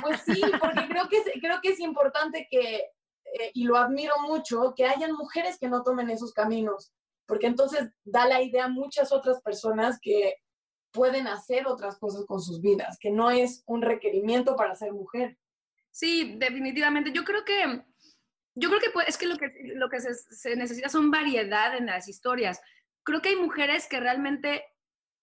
Pues sí, porque creo que, es- creo que es importante que, eh, y lo admiro mucho, que hayan mujeres que no tomen esos caminos, porque entonces da la idea a muchas otras personas que pueden hacer otras cosas con sus vidas, que no es un requerimiento para ser mujer. Sí, definitivamente. Yo creo que, yo creo que es que lo que, lo que se, se necesita son variedad en las historias. Creo que hay mujeres que realmente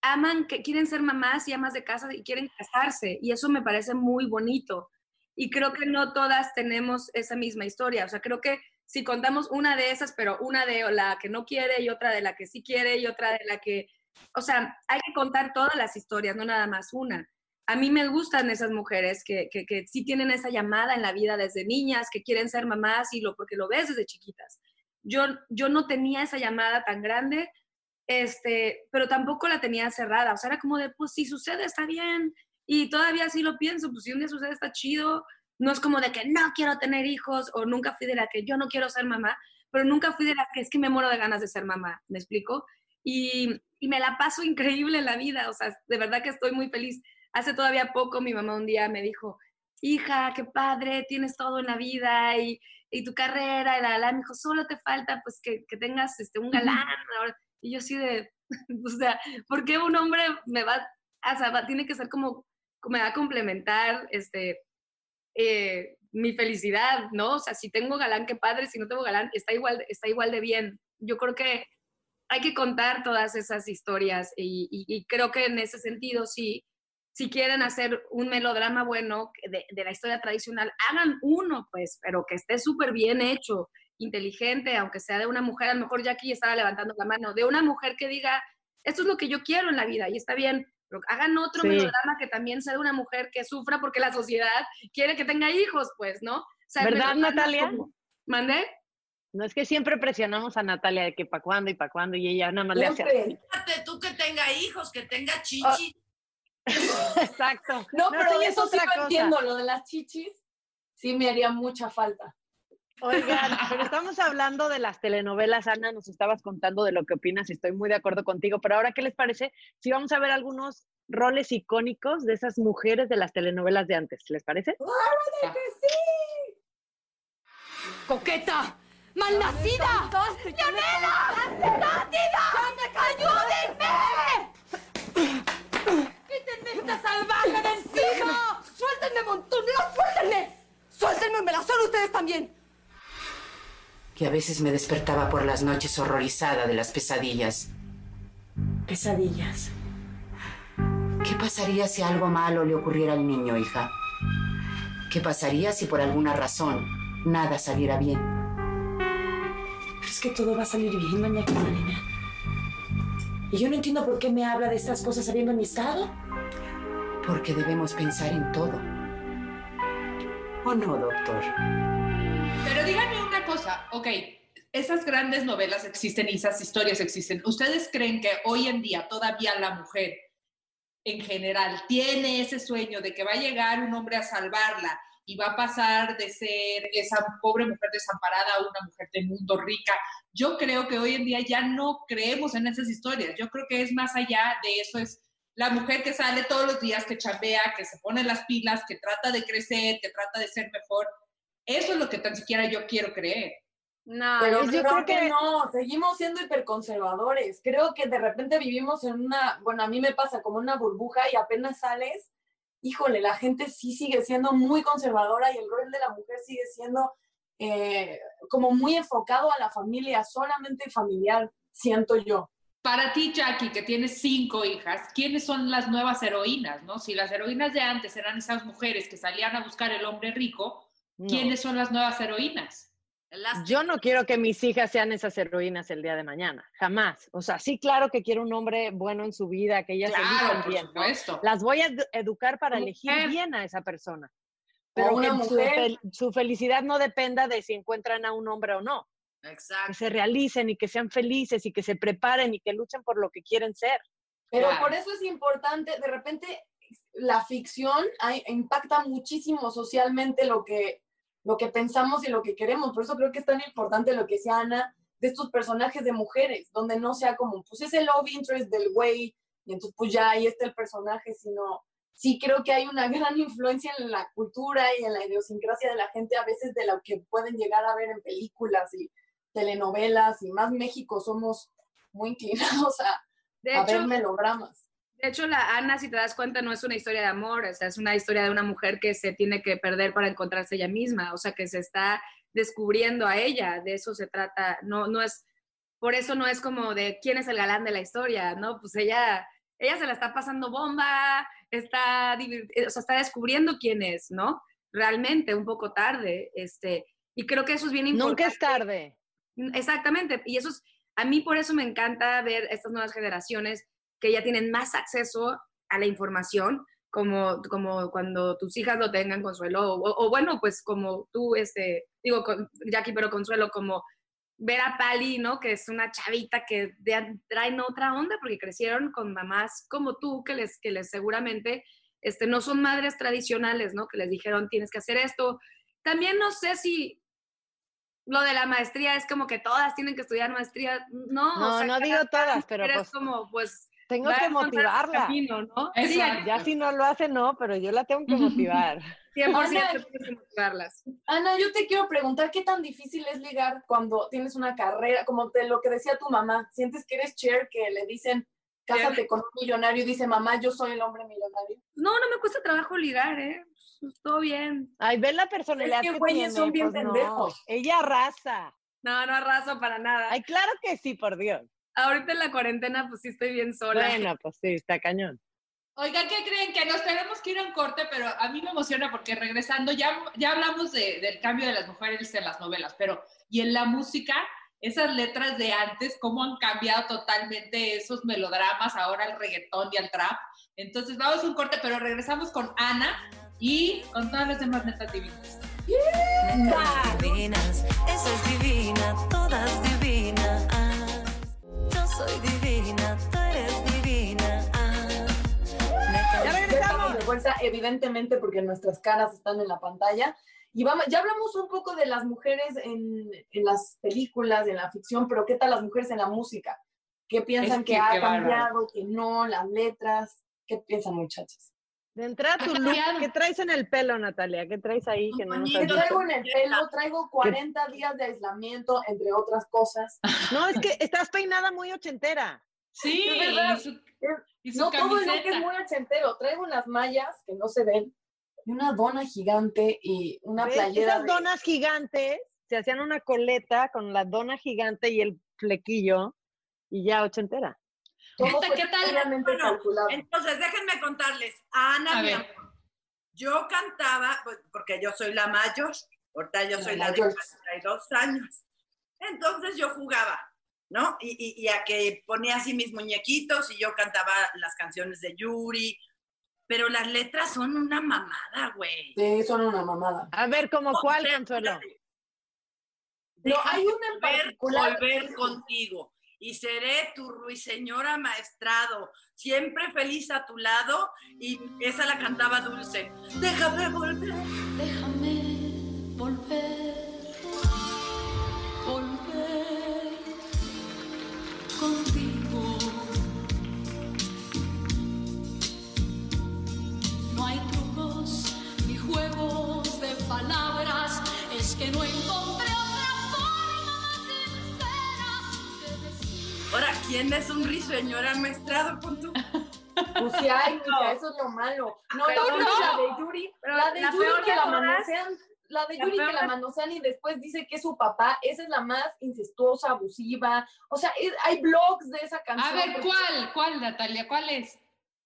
aman, que quieren ser mamás y amas de casa y quieren casarse, y eso me parece muy bonito. Y creo que no todas tenemos esa misma historia. O sea, creo que si contamos una de esas, pero una de la que no quiere y otra de la que sí quiere y otra de la que, o sea, hay que contar todas las historias, no nada más una a mí me gustan esas mujeres que, que, que, sí tienen esa llamada en la vida desde niñas, que quieren ser mamás y lo porque lo ves desde chiquitas. Yo, yo no tenía esa llamada tan grande, este, pero tampoco la tenía cerrada. O sea, era como de, pues si sucede, está bien. Y todavía sí lo pienso, pues si un día sucede, está chido. No es como de que no quiero tener hijos o nunca fui de la que yo no quiero ser mamá, pero nunca fui de la que es que me muero de ganas de ser mamá, ¿me explico? Y, y me la paso increíble en la vida, o sea, de verdad que estoy muy feliz hace todavía poco mi mamá un día me dijo, hija, qué padre, tienes todo en la vida y, y tu carrera, y la, la, me dijo, solo te falta pues que, que tengas este, un galán. Y yo así de, o sea, ¿por qué un hombre me va, o sea, va, tiene que ser como, me va a complementar este, eh, mi felicidad, ¿no? O sea, si tengo galán, qué padre, si no tengo galán, está igual, está igual de bien. Yo creo que hay que contar todas esas historias y, y, y creo que en ese sentido sí si quieren hacer un melodrama bueno de, de, la historia tradicional, hagan uno, pues, pero que esté súper bien hecho, inteligente, aunque sea de una mujer, a lo mejor Jackie estaba levantando la mano, de una mujer que diga, esto es lo que yo quiero en la vida y está bien, pero hagan otro sí. melodrama que también sea de una mujer que sufra porque la sociedad quiere que tenga hijos, pues, ¿no? O sea, ¿Verdad, Natalia? Como, ¿Mandé? No es que siempre presionamos a Natalia de que para cuándo y para cuándo y ella nada más le hace. Fíjate tú que tenga hijos, que tenga chichi. Oh Exacto. No, No, pero eso sí lo entiendo, lo de las chichis sí me haría mucha falta. Oigan, pero estamos hablando de las telenovelas, Ana, nos estabas contando de lo que opinas y estoy muy de acuerdo contigo, pero ahora, ¿qué les parece si vamos a ver algunos roles icónicos de esas mujeres de las telenovelas de antes? ¿Les parece? ¡Coqueta! ¡Malnacida! ¡Leonela! ¡Cándida! ¡Ayúdenme! ¡Quítenme esta salvaje de encima! ¡Suéltenme, montoneros! ¡Suéltenme! ¡Suéltenme! ¡Me la son ustedes también! que a veces me despertaba por las noches horrorizada de las pesadillas. Pesadillas. ¿Qué pasaría si algo malo le ocurriera al niño, hija? ¿Qué pasaría si por alguna razón nada saliera bien? Pero es que todo va a salir bien, doña Catalina. Y yo no entiendo por qué me habla de estas cosas sabiendo mi estado. Porque debemos pensar en todo. ¿O no, doctor? Pero díganme una cosa, ok, esas grandes novelas existen y esas historias existen. ¿Ustedes creen que hoy en día todavía la mujer en general tiene ese sueño de que va a llegar un hombre a salvarla y va a pasar de ser esa pobre mujer desamparada a una mujer de mundo rica? Yo creo que hoy en día ya no creemos en esas historias. Yo creo que es más allá de eso, es la mujer que sale todos los días, que chambea, que se pone las pilas, que trata de crecer, que trata de ser mejor. Eso es lo que tan siquiera yo quiero creer. No, Pero yo creo creo que, que- no, seguimos siendo hiperconservadores. Creo que de repente vivimos en una, bueno, a mí me pasa como una burbuja y apenas sales, híjole, la gente sí sigue siendo muy conservadora y el rol de la mujer sigue siendo eh, como muy enfocado a la familia, solamente familiar, siento yo. Para ti, Jackie, que tienes cinco hijas, ¿quiénes son las nuevas heroínas? ¿no? Si las heroínas de antes eran esas mujeres que salían a buscar el hombre rico, No. ¿quiénes son las nuevas heroínas? Yo no quiero que mis hijas sean esas heroínas el día de mañana, jamás. O sea, sí, claro que quiero un hombre bueno en su vida, que ellas Claro, elijan por bien. ¿no? supuesto. Las voy a edu- educar para elegir mujer. bien a esa persona. Pero una que su, mujer. fel- su felicidad no dependa de si encuentran a un hombre o no. Exacto. Que se realicen y que sean felices y que se preparen y que luchen por lo que quieren ser. Pero Claro. por eso es importante, de repente la ficción hay- impacta muchísimo socialmente lo que, lo que pensamos y lo que queremos. Por eso creo que es tan importante lo que decía Ana de estos personajes de mujeres, donde no sea como, pues ese love interest del güey, y entonces pues ya ahí está el personaje, sino sí creo que hay una gran influencia en la cultura y en la idiosincrasia de la gente a veces de lo que pueden llegar a ver en películas y telenovelas y más México somos muy inclinados a, De a hecho- ver melodramas. De hecho, la Ana, si te das cuenta, no es una historia de amor, o sea, es una historia de una mujer que se tiene que perder para encontrarse ella misma, o sea, que se está descubriendo a ella, de eso se trata, no, no es, por eso no es como de quién es el galán de la historia, ¿no? Pues ella, ella se la está pasando bomba, está, o sea, está descubriendo quién es, ¿no? Realmente, un poco tarde, este, y creo que eso es bien importante. Nunca es tarde. Exactamente, y eso es, a mí por eso me encanta ver estas nuevas generaciones que ya tienen más acceso a la información, como, como cuando tus hijas lo tengan, Consuelo, o, o bueno, pues como tú, este, digo, con, Jackie, pero Consuelo, como ver a Pali, ¿no? Que es una chavita que de- traen otra onda porque crecieron con mamás como tú, que les, que les seguramente este, no son madres tradicionales, ¿no? Que les dijeron, tienes que hacer esto. También no sé si lo de la maestría es como que todas tienen que estudiar maestría. No, No, o sea, no digo todas, pero pues, como, pues, Tengo que motivarla. camino, ¿no? Sí, ya si no lo hace, no, pero yo la tengo que motivar. 100% Ana, tienes que motivarlas. Ana, yo te quiero preguntar, ¿qué tan difícil es ligar cuando tienes una carrera, como te, lo que decía tu mamá? ¿Sientes que eres chair, que le dicen, cásate con un millonario y dice, mamá, yo soy el hombre millonario? No, no me cuesta trabajo ligar, ¿eh? Pues, Todo bien. Ay, ve la personalidad Es que que güeyes tiene, son bien pues, no. pendejos. Ella arrasa. No, no arraso para nada. Ay, claro que sí, por Dios. Ahorita en la cuarentena, pues sí estoy bien sola. Bueno, pues sí, está cañón. Oiga, ¿qué creen? Que nos tenemos que ir a un corte, pero a mí me emociona porque regresando, ya, ya hablamos de- del cambio de las mujeres en las novelas, pero y en la música, esas letras de antes, cómo han cambiado totalmente esos melodramas, ahora al reggaetón y al trap. Entonces vamos a un corte, pero regresamos con Ana y con todas las demás netas divinas. Esa es divina, todas divinas. Yo soy divina, tú eres divina. Ya fuerza, evidentemente porque nuestras caras están en la pantalla. Y vamos, ya hablamos un poco de las mujeres en, en las películas, en la ficción, pero ¿qué tal las mujeres en la música? ¿Qué piensan Es que, que ha bárbaro. cambiado, que no, las letras? ¿Qué piensan, muchachas? De entrada, tu look, ¿qué traes en el pelo, Natalia? ¿Qué traes ahí que no ¿Qué traigo en el pelo? Traigo 40 días de aislamiento, entre otras cosas. No, es que estás peinada muy ochentera. Sí, Es verdad. y su- Es- y su no, todo el look camiseta. es muy ochentero. Traigo unas mallas que no se ven, y una dona gigante y una ¿Ves? playera Esas de- donas gigantes se hacían una coleta con la dona gigante y el flequillo y ya ochentera. Fue ¿Qué tal? Bueno, entonces, déjenme contarles. Ana, A mi amor, yo cantaba, pues, porque yo soy la mayor, ahorita yo La soy la de mayor. 42 años. Entonces yo jugaba, ¿no? Y, y- y a que ponía así mis muñequitos y yo cantaba las canciones de Yuri, pero las letras son una mamada, güey. Sí, son una mamada. A ver, ¿como cuál, Volver, Consuelo? No, hay una en volver, particular. volver contigo y seré tu ruiseñora maestrado, siempre feliz a tu lado y esa la cantaba Dulce. Déjame volver. Déjame volver, volver contigo. No hay trucos ni juegos de palabras, es que no encontré Ahora, ¿quién es un ruiseñora maestrado con tu? Pues sí hay, mija, eso es lo malo. No, otra, no. la de Yuri, Pero la de la Yuri peor que de la todas- manosean, la de la Yuri peor que la manosean y después dice que es su papá, esa es la más incestuosa, abusiva. O sea, es- hay blogs de esa canción. A ver, ¿cuál? ¿Cuál, Natalia? ¿Cuál es?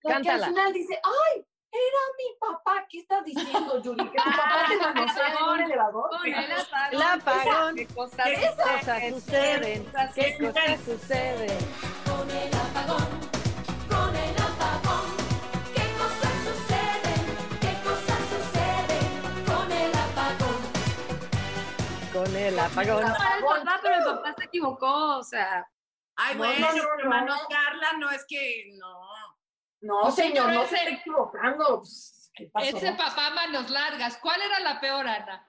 La que al Cántala. final dice, ¡ay! Era mi papá. ¿Qué estás diciendo, Yuri? ¿Que tu papá te manosea en un elevador? Con el apagón. El apagón. ¿Qué cosas, ¿Qué cosas que suceden? ¿Qué cosas suceden? Con el apagón, con el apagón, ¿qué cosas suceden? ¿Qué cosas suceden? Con el apagón. Con el apagón. Para el papá, pero el papá se equivocó, o sea. Ay, No, bueno, no, no, pero no. manosearla no es que no. No, señor, pero no ese- se está equivocando. ¿Qué pasó? Ese papá manos largas. ¿Cuál era la peor, Ana?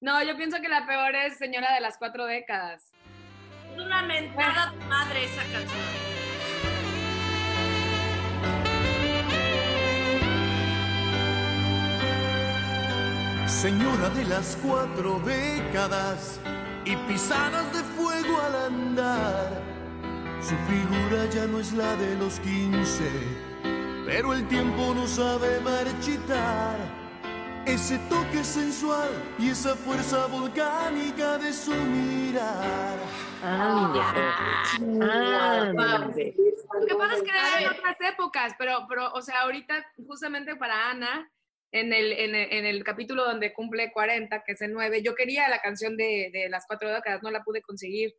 No, yo pienso que la peor es Señora de las Cuatro Décadas. Es una mentada de madre esa canción. Señora de las cuatro décadas y pisadas de fuego al andar. Su figura ya no es la de los quince, pero el tiempo no sabe marchitar. Ese toque sensual y esa fuerza volcánica de su mirar. Ande. Lo que pasa es que era en otras épocas, pero, pero, o sea, ahorita, justamente para Ana, en el, en el, en el capítulo donde cumple 40, que es el 9, yo quería la canción de, de las cuatro décadas, no la pude conseguir.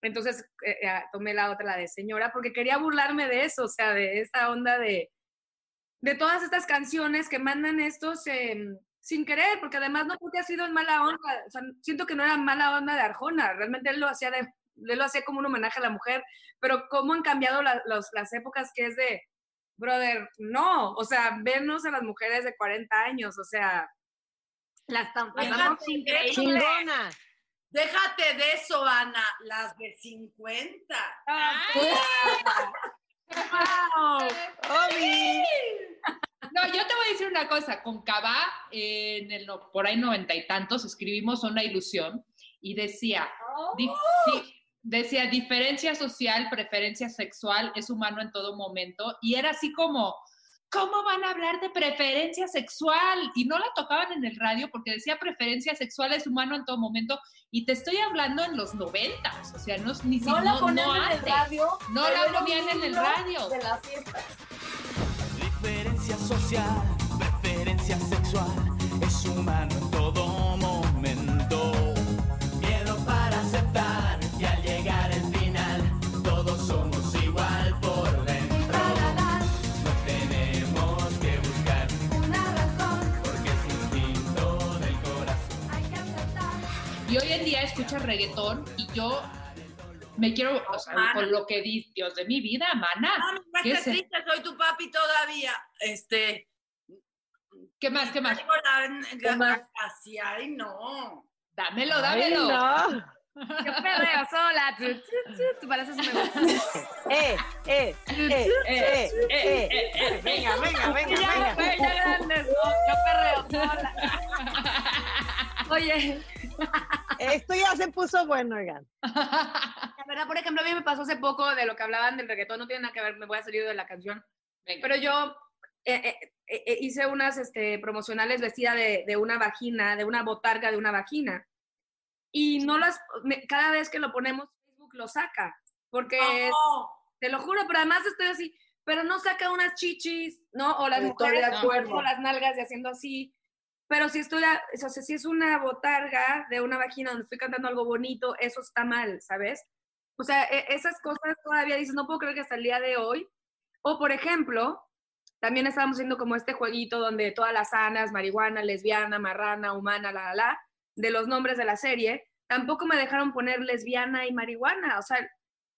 Entonces eh, eh, tomé la otra, la de señora, porque quería burlarme de eso, o sea, de esa onda de, de todas estas canciones que mandan estos em, sin querer, porque además no porque ha sido en mala onda, o sea, siento que no era mala onda de Arjona, realmente él lo hacía de, él lo hacía como un homenaje a la mujer, pero cómo han cambiado la- los- las épocas que es de, brother, no, o sea, vernos a las mujeres de 40 años, o sea, las tan pasamos Déjate, increíble. Chingona. Déjate de eso, Ana, las de 50. ¡Wow! Obi. No, yo te voy a decir una cosa. Con Cabá, eh, en el, no- por ahí noventa y tantos, escribimos una ilusión y decía, di- di- decía, diferencia social, preferencia sexual, es humano en todo momento. Y era así como, ¿cómo van a hablar de preferencia sexual? Y no la tocaban en el radio porque decía preferencia sexual es humano en todo momento. Y te estoy hablando en los noventas, o sea, no, ni si- No la no, ponían no en el antes. radio. No la ponían en el radio. De las fiestas. Diferencia social, preferencia sexual, es humano escucho reggaetón y yo me quiero, o sea, Mana. con lo que di, Dios de mi vida, mana. No ¿Qué estés es- triste, soy tu papi todavía. Este, ¿Qué más? ¿Qué más? ¿Qué más? Así, ay, no. Dámelo, Ay, dámelo. no. Yo perreo sola. Tu, tu, tu, sí me gusta. Eh, eh, eh, eh, eh, eh. Venga, venga, venga, Ya, venga. ya grandes, ¿no? Yo perreo sola. Oye, Esto ya se puso bueno, oigan. la verdad, por ejemplo, a mí me pasó hace poco de lo que hablaban del reggaetón, no tiene nada que ver, me voy a salir de la canción. Pero yo eh, eh, eh, eh, hice unas este, promocionales vestida de, de una vagina, de una botarga de una vagina. Y no las, me- cada vez que lo ponemos, Facebook lo saca. Porque, te lo juro, pero además estoy así, pero no saca unas chichis, ¿no? O las mujeres de acuerdo. o las nalgas y haciendo así. Pero si estoy, a- o es una botarga de una vagina donde estoy cantando algo bonito, eso está mal, ¿sabes? O sea, e- esas cosas todavía dices, no puedo creer que hasta el día de hoy. O, por ejemplo, también estábamos haciendo como este jueguito donde todas las sanas, marihuana, lesbiana, marrana, humana, la, la, la, de los nombres de la serie, tampoco me dejaron poner lesbiana y marihuana. O sea,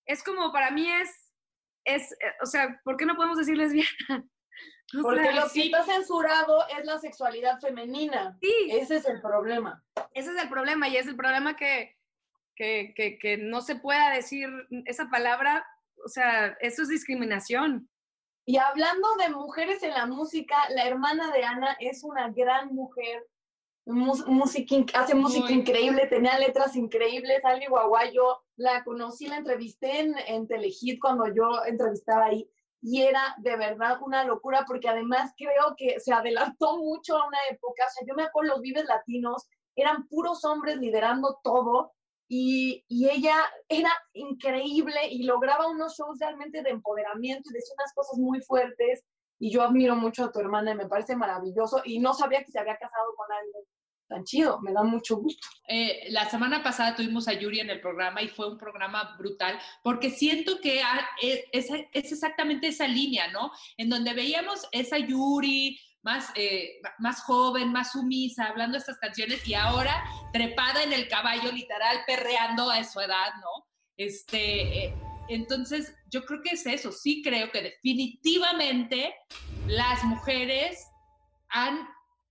es como, para mí es, es, eh, o sea, ¿por qué no podemos decir lesbiana? O Porque sea, lo que está censurado es la sexualidad femenina. Sí. Ese es el problema. Ese es el problema y es el problema que, que, que, que no se pueda decir esa palabra, o sea, eso es discriminación. Y hablando de mujeres en la música, la hermana de Ana es una gran mujer. mus- música hace música Muy. increíble, tenía letras increíbles. Ali Guaguayo, la conocí, la entrevisté en, en Telehit cuando yo entrevistaba ahí. Y era de verdad una locura, porque además creo que se adelantó mucho a una época. O sea, yo me acuerdo los Vives Latinos, eran puros hombres liderando todo. Y, y ella era increíble y lograba unos shows realmente de empoderamiento y decía unas cosas muy fuertes. Y yo admiro mucho a tu hermana y me parece maravilloso. Y no sabía que se había casado con alguien tan chido. Me da mucho gusto. Eh, la semana pasada tuvimos a Yuri en el programa y fue un programa brutal porque siento que es- es exactamente esa línea, ¿no? En donde veíamos esa Yuri más, eh, más joven, más sumisa, hablando estas canciones y ahora trepada en el caballo, literal, perreando a su edad, ¿no? Este, eh, entonces, yo creo que es eso, sí creo que definitivamente las mujeres han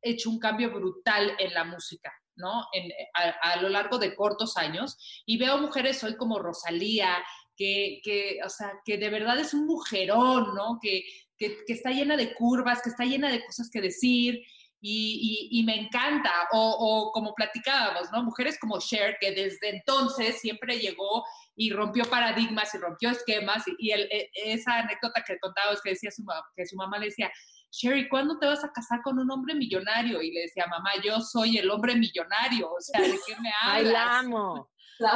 hecho un cambio brutal en la música, ¿no? En- a, a lo largo de cortos años. Y veo mujeres hoy como Rosalía, que, que, o sea, que de verdad es un mujerón, ¿no? Que, que, que está llena de curvas, que está llena de cosas que decir. Y me encanta, o, o como platicábamos, ¿no? Mujeres como Cher, que desde entonces siempre llegó y rompió paradigmas y rompió esquemas, y, y el- e- esa anécdota que contabas que decía su, que su mamá le decía, Sherry, ¿cuándo te vas a casar con un hombre millonario? Y le decía, mamá, yo soy el hombre millonario, o sea, ¿de qué me hablas? Ay, la amo.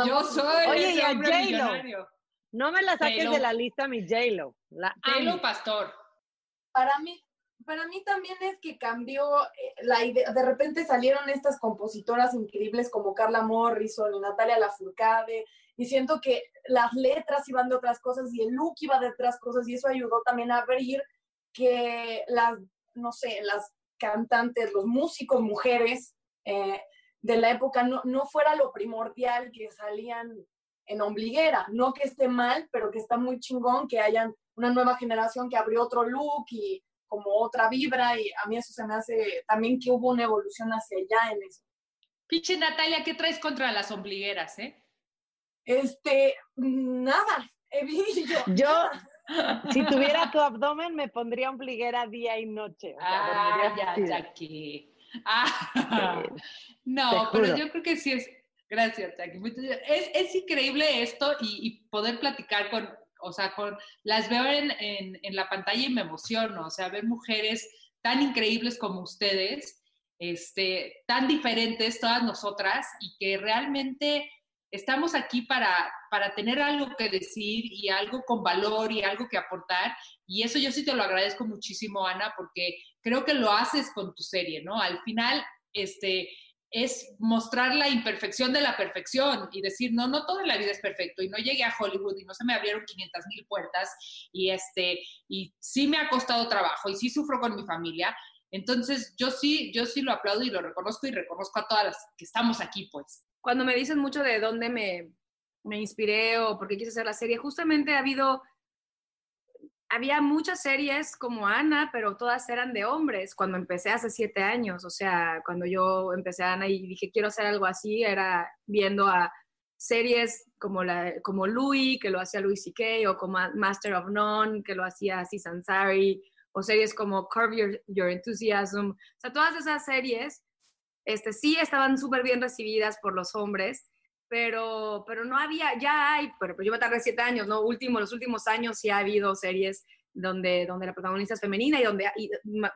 Yo soy Oye, ese y a hombre J-Lo. millonario. No me la saques J-Lo. de la lista, mi J-Lo. La J-Lo. Pastor. Para mí, para mí también es que cambió eh, la idea. De repente salieron estas compositoras increíbles como Carla Morrison y Natalia Lafourcade. Y siento que las letras iban de otras cosas y el look iba de otras cosas y eso ayudó también a abrir que las, no sé, las cantantes, los músicos, mujeres eh, de la época no, no fuera lo primordial que salían en ombliguera. No que esté mal, pero que está muy chingón que hayan una nueva generación que abrió otro look y como otra vibra y a mí eso se me hace también que hubo una evolución hacia allá en eso. Pinche Natalia, ¿qué traes contra las ombligueras, eh? Este, nada. Yo, si tuviera tu abdomen, me pondría ombliguera día y noche. o sea, Ah, ya. Jackie. Ah, no, pero yo creo que sí es. Gracias, Jackie. Gracias. Es, es increíble esto y, y poder platicar con, o sea, con, las veo en, en, en la pantalla y me emociono, o sea, ver mujeres tan increíbles como ustedes, este, tan diferentes todas nosotras y que realmente estamos aquí para, para tener algo que decir y algo con valor y algo que aportar. Y eso yo sí te lo agradezco muchísimo, Ana, porque creo que lo haces con tu serie, ¿no? Al final, este, es mostrar la imperfección de la perfección y decir, no, no toda la vida es perfecto y no llegué a Hollywood y no se me abrieron 500 mil puertas y, este, y sí me ha costado trabajo y sí sufro con mi familia. Entonces, yo sí, yo sí lo aplaudo y lo reconozco y reconozco a todas las que estamos aquí, pues. Cuando me dicen mucho de dónde me, me inspiré o por qué quise hacer la serie, justamente ha habido había muchas series como Ana, pero todas eran de hombres cuando empecé hace siete años. O sea, cuando yo empecé a Ana y dije, quiero hacer algo así, era viendo a series como, la, como Louis, que lo hacía Louis C.K., o como Master of None, que lo hacía Aziz Ansari, o series como Curb Your, Your Enthusiasm. O sea, todas esas series este, sí estaban súper bien recibidas por los hombres, pero, pero no había, ya hay, pero, pero yo me tardé siete años, ¿no? Último, los últimos años sí ha habido series donde, donde la protagonista es femenina y donde,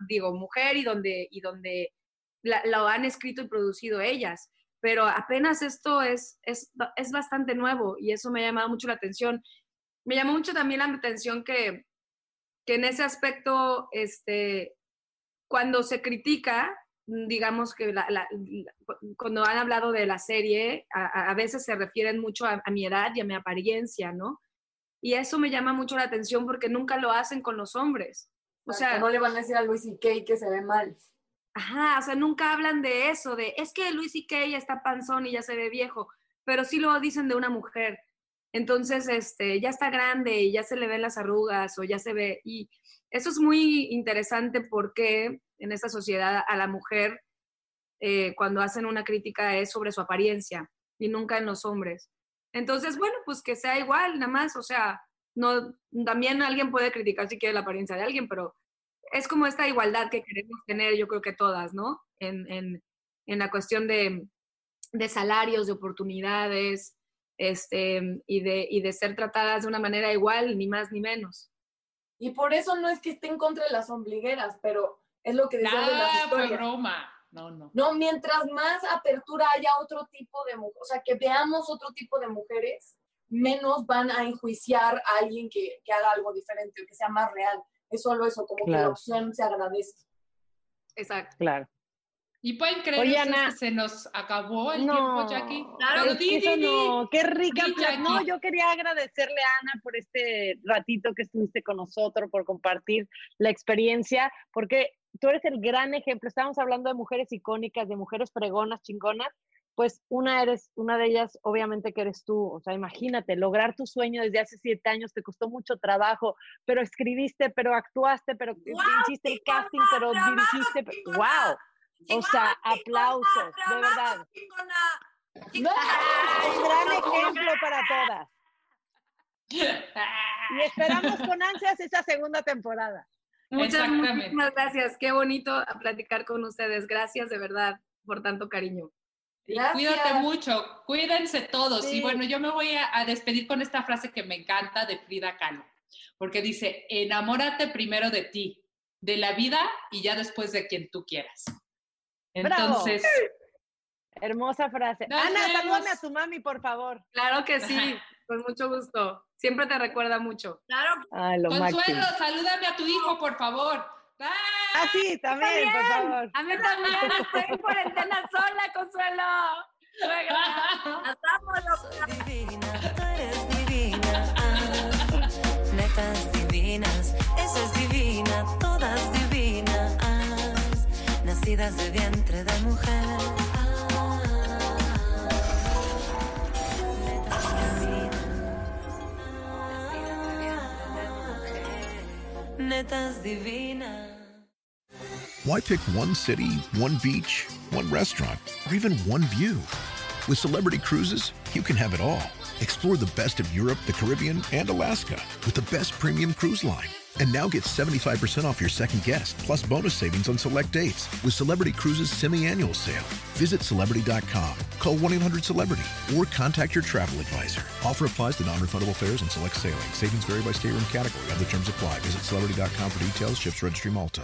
digo, mujer y donde, y donde la, lo han escrito y producido ellas. Pero apenas esto es, es, es bastante nuevo y eso me ha llamado mucho la atención. Me llamó mucho también la atención que, que en ese aspecto, este, cuando se critica, digamos que cuando han hablado de la serie, a, veces se refieren mucho a, mi edad y a mi apariencia, ¿no? Y eso me llama mucho la atención porque nunca lo hacen con los hombres. O sea, no le van a decir a Luis y Kay que se ve mal. Ajá, o sea, nunca hablan de eso, de es que Luis y Kay está panzón y ya se ve viejo, pero sí lo dicen de una mujer. Entonces, este, ya está grande y ya se le ven las arrugas o ya se ve. Y eso es muy interesante porque en esta sociedad a la mujer eh, cuando hacen una crítica es sobre su apariencia y nunca en los hombres. Entonces, bueno, pues que sea igual, nada más, o sea, no, también alguien puede criticar si quiere la apariencia de alguien, pero es como esta igualdad que queremos tener, yo creo que todas, ¿no? En, en, en la cuestión de, de, salarios, de oportunidades, este, y, de, y de ser tratadas de una manera igual, ni más ni menos. Y por eso no es que esté en contra de las ombligueras, pero es lo que decía de historia. broma. No, no. No, mientras más apertura haya otro tipo de, o sea, que veamos otro tipo de mujeres, menos van a enjuiciar a alguien que, que haga algo diferente o que sea más real. Es solo eso, como que la opción se agradece. Exacto. Claro. ¿Y pueden creer que se nos acabó el tiempo, Jackie? Claro, es que eso no. Qué rica No, yo quería agradecerle a Ana por este ratito que estuviste con nosotros, por compartir la experiencia, porque tú eres el gran ejemplo. Estábamos hablando de mujeres icónicas, de mujeres pregonas, chingonas. Pues una eres, una de ellas, obviamente que eres tú. O sea, imagínate, lograr tu sueño desde hace siete años te costó mucho trabajo, pero escribiste, pero actuaste, pero hiciste el casting, pero dirigiste. ¡Wow! O sea, aplausos, de verdad. Un gran ejemplo para todas. Y esperamos con ansias esa segunda temporada. Muchas, muchísimas gracias. Qué bonito platicar con ustedes. Gracias de verdad por tanto cariño. Y cuídate mucho, cuídense todos. Y bueno, yo me voy a, despedir con esta frase que me encanta de Frida Kahlo, porque dice, enamórate primero de ti, de la vida y ya después de quien tú quieras. Entonces... Hermosa frase. Ana, salúdame a tu mami, por favor. Claro que sí, con mucho gusto. Siempre te recuerda mucho. Claro. Consuelo, salúdame a tu hijo, por favor. Ah, sí, también, por favor. A mí también, estoy en cuarentena sola, Consuelo. Eres divina, eres divina. Ah, netas divinas, esa es divina, todas divinas. Nacidas de vientre de mujer. netas divinas. Why pick one city, one beach, one restaurant, or even one view? With Celebrity Cruises, you can have it all. Explore the best of Europe, the Caribbean, and Alaska with the best premium cruise line. And now get 75% off your second guest, plus bonus savings on select dates with Celebrity Cruises semi-annual sale. Visit Celebrity.com, call 1-800-CELEBRITY, or contact your travel advisor. Offer applies to non-refundable fares and select sailing. Savings vary by state room category. Other terms apply. Visit Celebrity.com for details. Ships Registry Malta.